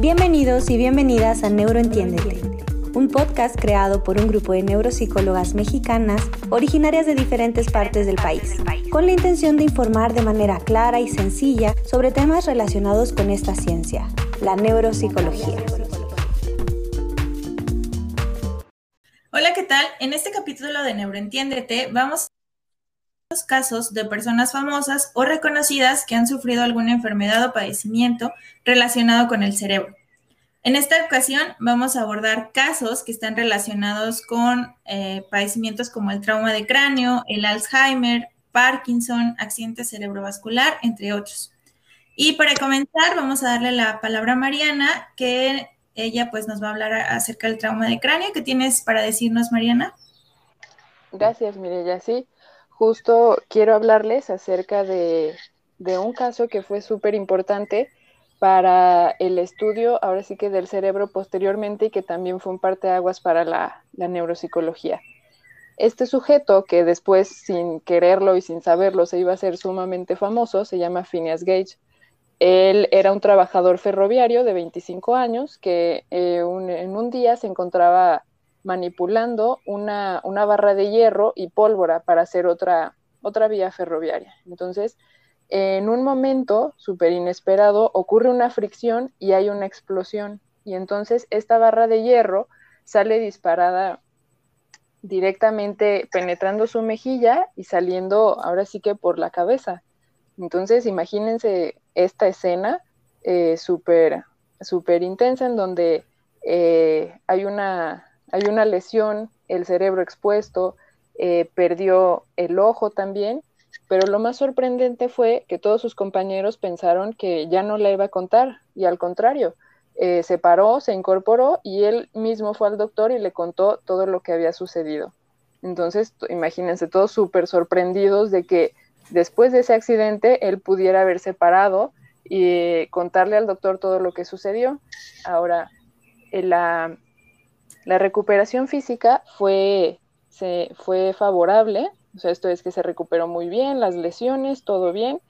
Bienvenidos y bienvenidas a Neuroentiéndete, un podcast creado por un grupo de neuropsicólogas mexicanas originarias de diferentes partes del país, con la intención de informar de manera clara y sencilla sobre temas relacionados con esta ciencia, la neuropsicología. Hola, ¿qué tal? En este capítulo de Neuroentiéndete vamos casos de personas famosas o reconocidas que han sufrido alguna enfermedad o padecimiento relacionado con el cerebro. En esta ocasión vamos a abordar casos que están relacionados con eh, padecimientos como el trauma de cráneo, el Alzheimer, Parkinson, accidente cerebrovascular, entre otros. Y para comenzar, vamos a darle la palabra a Mariana, que ella pues nos va a hablar acerca del trauma de cráneo. ¿Qué tienes para decirnos, Mariana? Gracias, Mireya. Sí, justo quiero hablarles acerca de, de un caso que fue súper importante para el estudio, ahora sí que del cerebro posteriormente y que también fue un parteaguas para la, la neuropsicología. Este sujeto, que después, sin quererlo y sin saberlo, se iba a ser sumamente famoso, se llama Phineas Gage. Él era un trabajador ferroviario de 25 años que eh, en un día se encontraba manipulando una, una, barra de hierro y pólvora para hacer otra, otra vía ferroviaria. Entonces, en un momento súper inesperado ocurre una fricción y hay una explosión. Y entonces esta barra de hierro sale disparada directamente penetrando su mejilla y saliendo ahora sí que por la cabeza. Entonces imagínense esta escena eh, súper super intensa en donde eh, hay, una, hay una lesión, el cerebro expuesto, eh, perdió el ojo también pero lo más sorprendente fue que todos sus compañeros pensaron que ya no la iba a contar y al contrario, eh, se paró, se incorporó y él mismo fue al doctor y le contó todo lo que había sucedido. Entonces, imagínense, todos súper sorprendidos de que después de ese accidente él pudiera haberse parado y contarle al doctor todo lo que sucedió. Ahora, eh, la, la recuperación física fue, se, fue favorable, o sea, esto es que se recuperó muy bien, las lesiones, todo bien.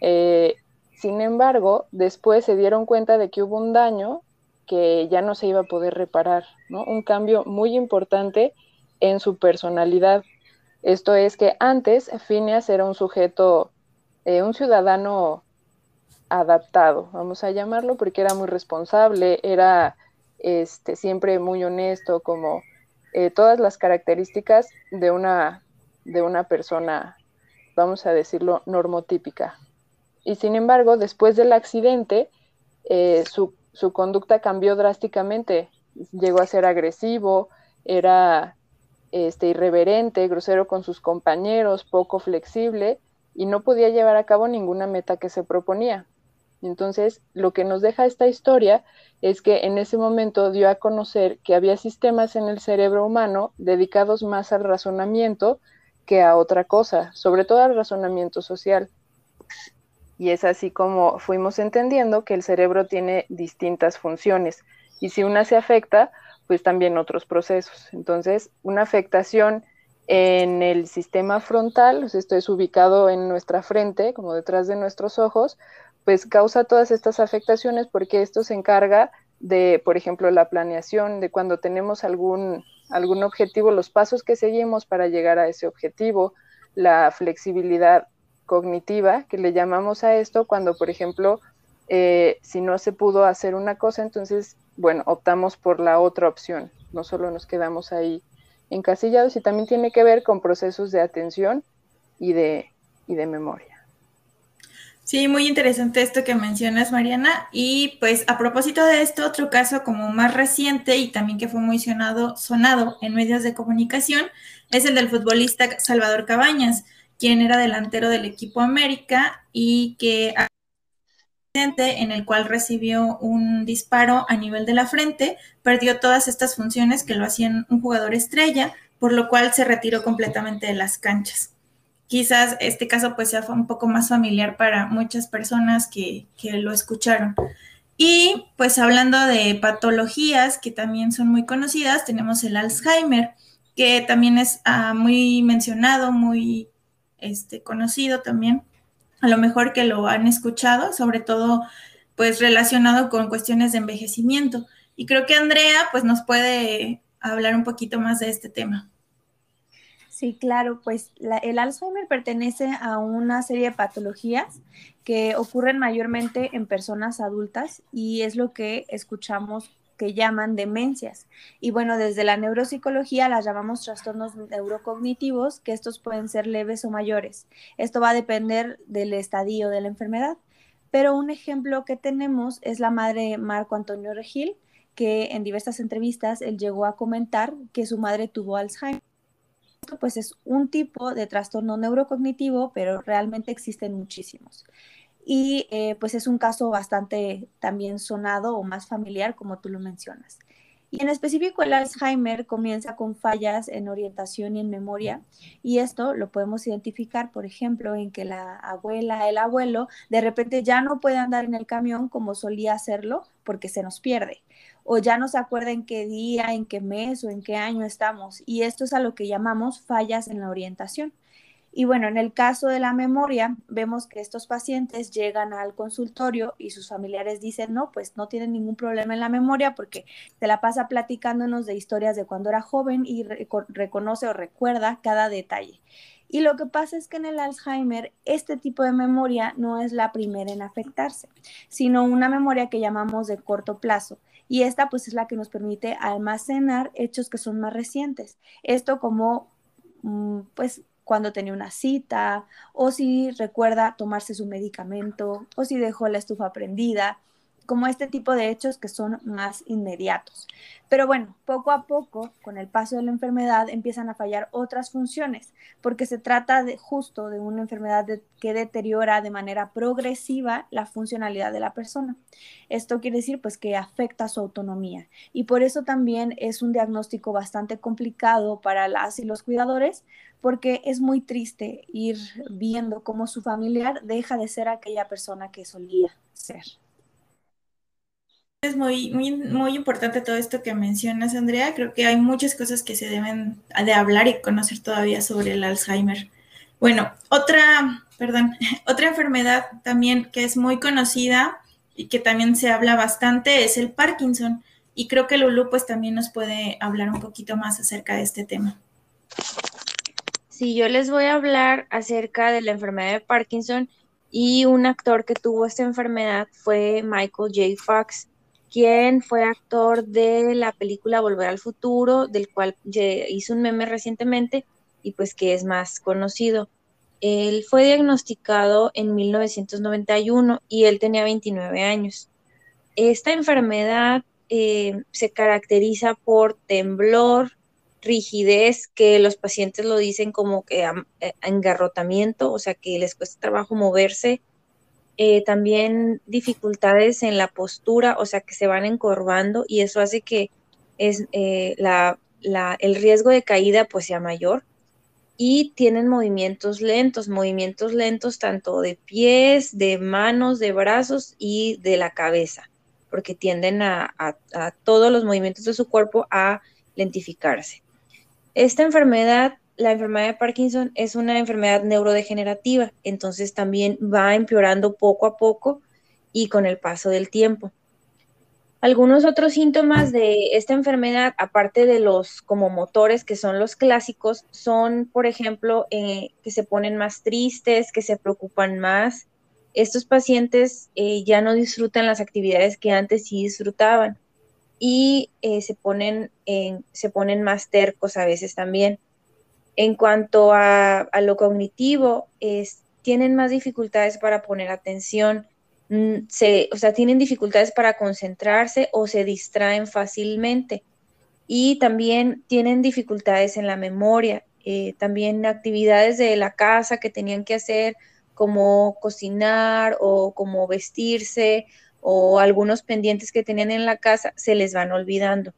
Eh, sin embargo, después se dieron cuenta de que hubo un daño que ya no se iba a poder reparar, ¿no? Un cambio muy importante en su personalidad. Esto es que antes Phineas era un sujeto, eh, un ciudadano adaptado, vamos a llamarlo, porque era muy responsable, era este, siempre muy honesto, como eh, todas las características de una de una persona, vamos a decirlo, normotípica. Y sin embargo, después del accidente, eh, su, conducta cambió drásticamente. Llegó a ser agresivo, era este, irreverente, grosero con sus compañeros, poco flexible y no podía llevar a cabo ninguna meta que se proponía. Entonces, lo que nos deja esta historia es que en ese momento dio a conocer que había sistemas en el cerebro humano dedicados más al razonamiento que a otra cosa, sobre todo al razonamiento social. Y es así como fuimos entendiendo que el cerebro tiene distintas funciones y si una se afecta, pues también otros procesos. Entonces, una afectación en el sistema frontal, esto es ubicado en nuestra frente, como detrás de nuestros ojos, pues causa todas estas afectaciones porque esto se encarga de, por ejemplo, la planeación, de cuando tenemos algún algún objetivo, los pasos que seguimos para llegar a ese objetivo, la flexibilidad cognitiva, que le llamamos a esto cuando, por ejemplo, eh, si no se pudo hacer una cosa, entonces, bueno, optamos por la otra opción, no solo nos quedamos ahí encasillados y también tiene que ver con procesos de atención y de, y de memoria. Sí, muy interesante esto que mencionas, Mariana. Y pues a propósito de esto, otro caso como más reciente y también que fue muy sonado, en medios de comunicación es el del futbolista Salvador Cabañas, quien era delantero del equipo América y que en el cual recibió un disparo a nivel de la frente, perdió todas estas funciones que lo hacían un jugador estrella, por lo cual se retiró completamente de las canchas quizás este caso pues sea un poco más familiar para muchas personas que, lo escucharon. Y pues hablando de patologías que también son muy conocidas, tenemos el Alzheimer, que también es ah, muy mencionado, muy este, conocido también. A lo mejor que lo han escuchado, sobre todo pues relacionado con cuestiones de envejecimiento. Y creo que Andrea pues nos puede hablar un poquito más de este tema. Sí, claro, pues el Alzheimer pertenece a una serie de patologías que ocurren mayormente en personas adultas y es lo que escuchamos que llaman demencias. Y bueno, desde la neuropsicología las llamamos trastornos neurocognitivos, que estos pueden ser leves o mayores. Esto va a depender del estadio de la enfermedad. Pero un ejemplo que tenemos es la madre Marco Antonio Regil, que en diversas entrevistas él llegó a comentar que su madre tuvo Alzheimer. Pues es un tipo de trastorno neurocognitivo, pero realmente existen muchísimos y eh, pues es un caso bastante también sonado o más familiar como tú lo mencionas. Y en específico el Alzheimer comienza con fallas en orientación y en memoria y esto lo podemos identificar, por ejemplo, en que la abuela, el abuelo, de repente ya no puede andar en el camión como solía hacerlo porque se nos pierde o ya no se acuerda en qué día, en qué mes o en qué año estamos y esto es a lo que llamamos fallas en la orientación. Y bueno, en el caso de la memoria, vemos que estos pacientes llegan al consultorio y sus familiares dicen, no, pues no tienen ningún problema en la memoria porque se la pasa platicándonos de historias de cuando era joven y reconoce o recuerda cada detalle. Y lo que pasa es que en el Alzheimer este tipo de memoria no es la primera en afectarse, sino una memoria que llamamos de corto plazo. Y esta pues es la que nos permite almacenar hechos que son más recientes. Esto como mm, pues cuando tenía una cita, o si recuerda tomarse su medicamento, o si dejó la estufa prendida, como este tipo de hechos que son más inmediatos. Pero bueno, poco a poco, con el paso de la enfermedad, empiezan a fallar otras funciones, porque se trata de justo de una enfermedad que deteriora de manera progresiva la funcionalidad de la persona. Esto quiere decir pues que afecta su autonomía y por eso también es un diagnóstico bastante complicado para las y los cuidadores, porque es muy triste ir viendo cómo su familiar deja de ser aquella persona que solía ser. Es muy, muy, muy importante todo esto que mencionas, Andrea. Creo que hay muchas cosas que se deben de hablar y conocer todavía sobre el Alzheimer. Bueno, otra, perdón, otra enfermedad también que es muy conocida y que también se habla bastante es el Parkinson. Y creo que Lulu pues también nos puede hablar un poquito más acerca de este tema. Sí, yo les voy a hablar acerca de la enfermedad de Parkinson y un actor que tuvo esta enfermedad fue Michael J. Fox quien fue actor de la película Volver al Futuro, del cual hizo un meme recientemente y pues que es más conocido. Él fue diagnosticado en 1991 y él tenía 29 años. Esta enfermedad eh, se caracteriza por temblor, rigidez, que los pacientes lo dicen como que eh, engarrotamiento, o sea que les cuesta trabajo moverse, eh, también dificultades en la postura, o sea que se van encorvando y eso hace que es, eh, el riesgo de caída pues sea mayor y tienen movimientos lentos, movimientos lentos tanto de pies, de manos, de brazos y de la cabeza, porque tienden a todos los movimientos de su cuerpo a lentificarse. Esta enfermedad la enfermedad de Parkinson es una enfermedad neurodegenerativa, entonces también va empeorando poco a poco y con el paso del tiempo. Algunos otros síntomas de esta enfermedad, aparte de los como motores que son los clásicos, son, por ejemplo, eh, que se ponen más tristes, que se preocupan más. Estos pacientes eh, ya no disfrutan las actividades que antes sí disfrutaban y eh, se, ponen, se ponen más tercos a veces también. En cuanto a, lo cognitivo, tienen más dificultades para poner atención, mm, o sea, tienen dificultades para concentrarse o se distraen fácilmente. Y también tienen dificultades en la memoria, eh, también actividades de la casa que tenían que hacer, como cocinar o como vestirse o algunos pendientes que tenían en la casa, se les van olvidando.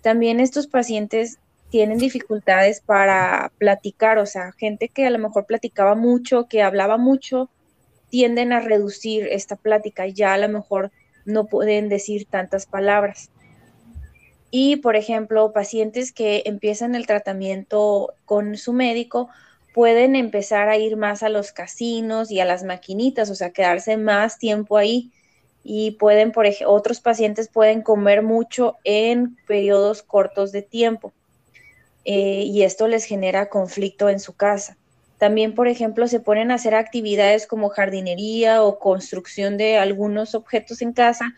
También estos pacientes tienen dificultades para platicar, o sea, gente que a lo mejor platicaba mucho, que hablaba mucho, tienden a reducir esta plática, ya a lo mejor no pueden decir tantas palabras. Y, por ejemplo, pacientes que empiezan el tratamiento con su médico pueden empezar a ir más a los casinos y a las maquinitas, o sea, quedarse más tiempo ahí. y pueden, por ejemplo, otros pacientes pueden comer mucho en periodos cortos de tiempo eh, y esto les genera conflicto en su casa. También, por ejemplo, se ponen a hacer actividades como jardinería o construcción de algunos objetos en casa,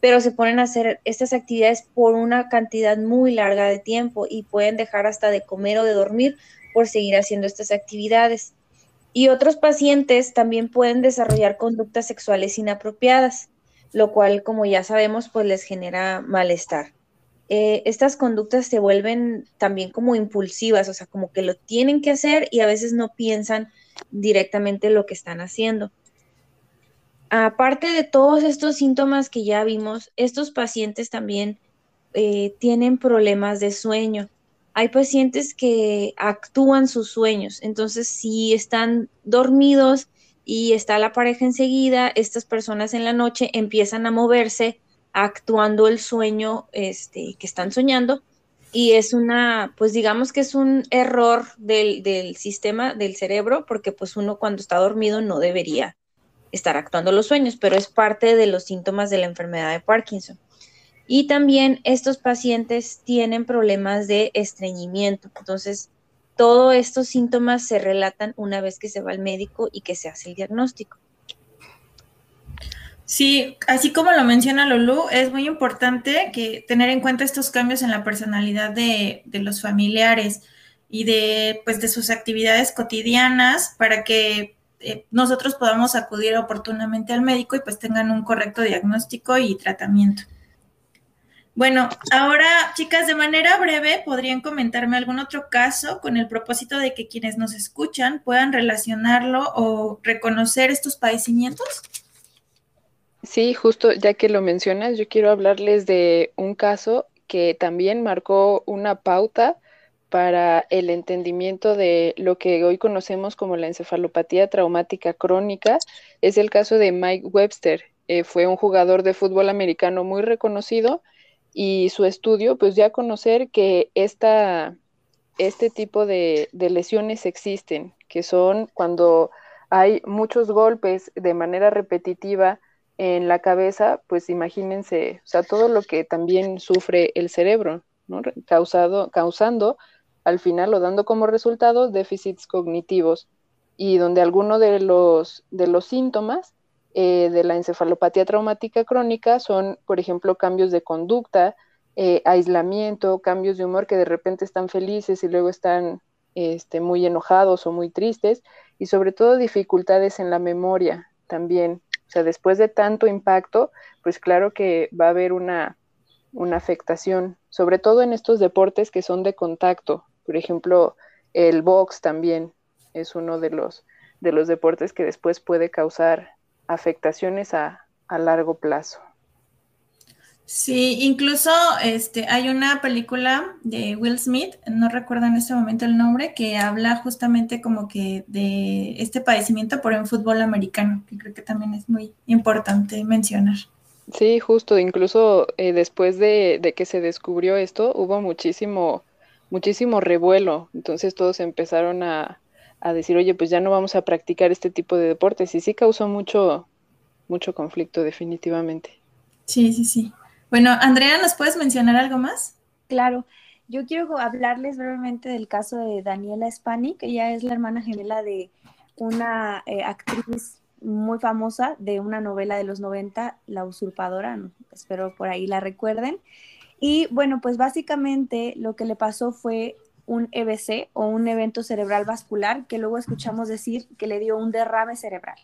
pero se ponen a hacer estas actividades por una cantidad muy larga de tiempo y pueden dejar hasta de comer o de dormir por seguir haciendo estas actividades. Y otros pacientes también pueden desarrollar conductas sexuales inapropiadas, lo cual, como ya sabemos, pues les genera malestar. Eh, estas conductas se vuelven también como impulsivas, o sea, como que lo tienen que hacer y a veces no piensan directamente lo que están haciendo. Aparte de todos estos síntomas que ya vimos, estos pacientes también eh, tienen problemas de sueño hay pacientes que actúan sus sueños, entonces si están dormidos y está la pareja enseguida, estas personas en la noche empiezan a moverse actuando el sueño este, que están soñando y es una, pues digamos que es un error del, del sistema del cerebro porque pues uno cuando está dormido no debería estar actuando los sueños, pero es parte de los síntomas de la enfermedad de Parkinson. Y también estos pacientes tienen problemas de estreñimiento. Entonces, todos estos síntomas se relatan una vez que se va al médico y que se hace el diagnóstico. Sí, así como lo menciona Lulu, es muy importante que tener en cuenta estos cambios en la personalidad de, los familiares y de, pues, de sus actividades cotidianas para que eh, nosotros podamos acudir oportunamente al médico y pues tengan un correcto diagnóstico y tratamiento. Bueno, ahora, chicas, de manera breve, ¿podrían comentarme algún otro caso con el propósito de que quienes nos escuchan puedan relacionarlo o reconocer estos padecimientos? Sí, justo ya que lo mencionas, yo quiero hablarles de un caso que también marcó una pauta para el entendimiento de lo que hoy conocemos como la encefalopatía traumática crónica. Es el caso de Mike Webster. Eh, fue un jugador de fútbol americano muy reconocido y su estudio, pues ya conocer que esta, este tipo de, de lesiones existen, que son cuando hay muchos golpes de manera repetitiva en la cabeza, pues imagínense, o sea, todo lo que también sufre el cerebro, ¿no? Causado, causando al final o dando como resultado déficits cognitivos y donde alguno de los, de los síntomas eh, de la encefalopatía traumática crónica son, por ejemplo, cambios de conducta, eh, aislamiento, cambios de humor que de repente están felices y luego están este, muy enojados o muy tristes, y sobre todo dificultades en la memoria también. O sea, después de tanto impacto, pues claro que va a haber una, una afectación, sobre todo en estos deportes que son de contacto. Por ejemplo, el box también es uno de los, de los deportes que después puede causar afectaciones a, largo plazo. Sí, incluso este, hay una película de Will Smith, no recuerdo en este momento el nombre, que habla justamente como que de este padecimiento por el fútbol americano, que creo que también es muy importante mencionar. Sí, justo, incluso eh, después de, de, que se descubrió esto, hubo muchísimo, muchísimo revuelo, entonces todos empezaron a, a decir, oye, pues ya no vamos a practicar este tipo de deportes. Y sí causó mucho, mucho conflicto, definitivamente. Sí, sí, sí. Bueno, Andrea, ¿nos puedes mencionar algo más? Claro. Yo quiero hablarles brevemente del caso de Daniela Spani, que ella es la hermana gemela de una eh, actriz muy famosa de una novela de los 90, La usurpadora, espero por ahí la recuerden. Y bueno, pues básicamente lo que le pasó fue un EBC o un evento cerebral vascular, que luego escuchamos decir que le dio un derrame cerebral.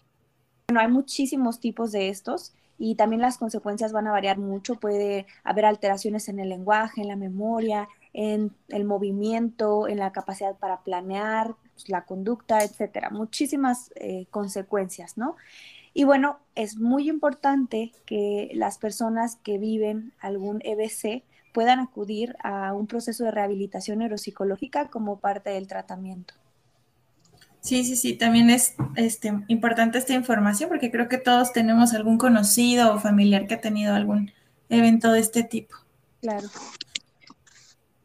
Bueno, hay muchísimos tipos de estos y también las consecuencias van a variar mucho. Puede haber alteraciones en el lenguaje, en la memoria, en el movimiento, en la capacidad para planear, pues, la conducta, etcétera. Muchísimas eh, consecuencias, ¿no? Y bueno, es muy importante que las personas que viven algún EBC puedan acudir a un proceso de rehabilitación neuropsicológica como parte del tratamiento. Sí, sí, sí, también es este, importante esta información porque creo que todos tenemos algún conocido o familiar que ha tenido algún evento de este tipo. Claro.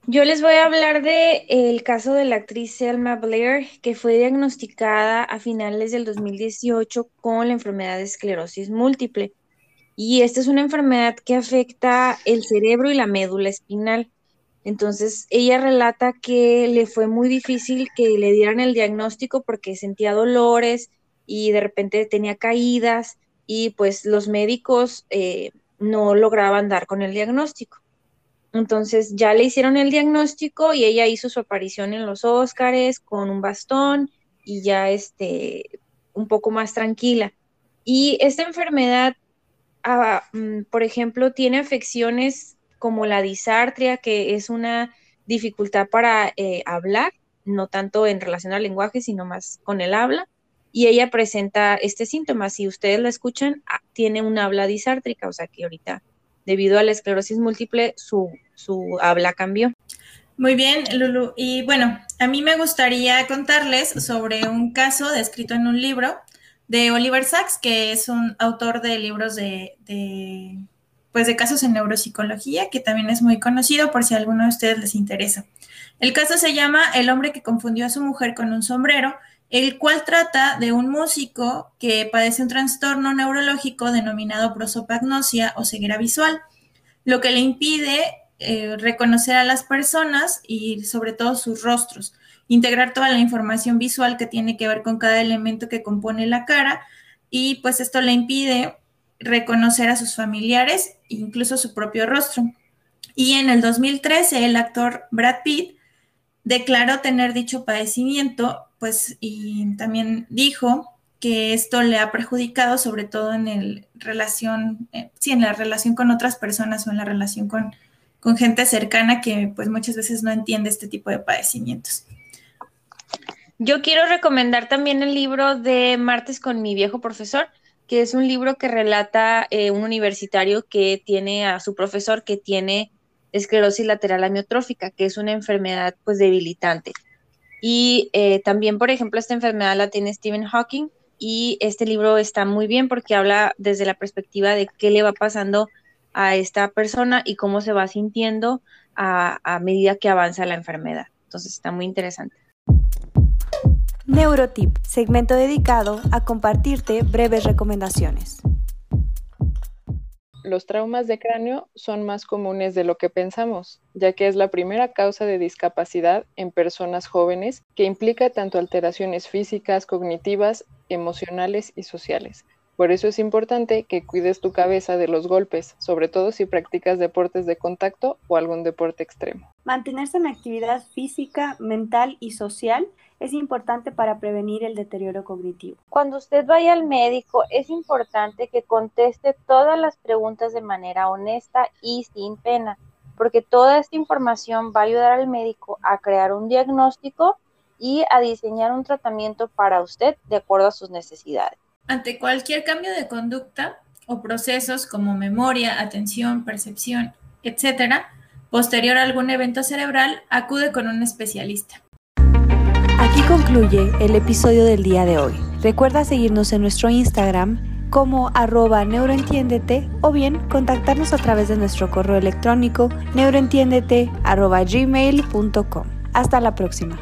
Yo les voy a hablar de el caso de la actriz Selma Blair, que fue diagnosticada a finales del 2018 con la enfermedad de esclerosis múltiple. Y esta es una enfermedad que afecta el cerebro y la médula espinal. Entonces, ella relata que le fue muy difícil que le dieran el diagnóstico porque sentía dolores y de repente tenía caídas y pues los médicos eh, no lograban dar con el diagnóstico. Entonces ya le hicieron el diagnóstico y ella hizo su aparición en los Óscares con un bastón y ya este un poco más tranquila. Y esta enfermedad, ah, mm, por ejemplo, tiene afecciones como la disartria, que es una dificultad para eh, hablar, no tanto en relación al lenguaje, sino más con el habla. Y ella presenta este síntoma. Si ustedes la escuchan, ah, tiene una habla disártrica, o sea que ahorita, debido a la esclerosis múltiple, su su habla cambió. Muy bien, Lulu. Y bueno, a mí me gustaría contarles sobre un caso descrito en un libro de Oliver Sacks, que es un autor de libros de, pues de casos en neuropsicología, que también es muy conocido por si alguno de ustedes les interesa. El caso se llama El hombre que confundió a su mujer con un sombrero, el cual trata de un músico que padece un trastorno neurológico denominado prosopagnosia o ceguera visual, lo que le impide eh, reconocer a las personas y sobre todo sus rostros, integrar toda la información visual que tiene que ver con cada elemento que compone la cara y pues esto le impide reconocer a sus familiares, incluso su propio rostro. Y en el 2013 el actor Brad Pitt declaró tener dicho padecimiento, pues y también dijo que esto le ha perjudicado sobre todo en el relación, eh, sí, en la relación con otras personas o en la relación con con gente cercana que pues muchas veces no entiende este tipo de padecimientos. Yo quiero recomendar también el libro de Martes con mi viejo profesor, que es un libro que relata eh, un universitario que tiene a su profesor que tiene esclerosis lateral amiotrófica, que es una enfermedad pues debilitante. Y eh, también, por ejemplo, esta enfermedad la tiene Stephen Hawking y este libro está muy bien porque habla desde la perspectiva de qué le va pasando a esta persona y cómo se va sintiendo a, medida que avanza la enfermedad. Entonces está muy interesante. Neurotip, segmento dedicado a compartirte breves recomendaciones. Los traumas de cráneo son más comunes de lo que pensamos, ya que es la primera causa de discapacidad en personas jóvenes que implica tanto alteraciones físicas, cognitivas, emocionales y sociales. Por eso es importante que cuides tu cabeza de los golpes, sobre todo si practicas deportes de contacto o algún deporte extremo. Mantenerse en actividad física, mental y social es importante para prevenir el deterioro cognitivo. Cuando usted vaya al médico, es importante que conteste todas las preguntas de manera honesta y sin pena, porque toda esta información va a ayudar al médico a crear un diagnóstico y a diseñar un tratamiento para usted de acuerdo a sus necesidades. Ante cualquier cambio de conducta o procesos como memoria, atención, percepción, etc., posterior a algún evento cerebral, acude con un especialista. Concluye el episodio del día de hoy. Recuerda seguirnos en nuestro Instagram como arroba neuroentiéndete o bien contactarnos a través de nuestro correo electrónico neuroentiéndete. Hasta la próxima.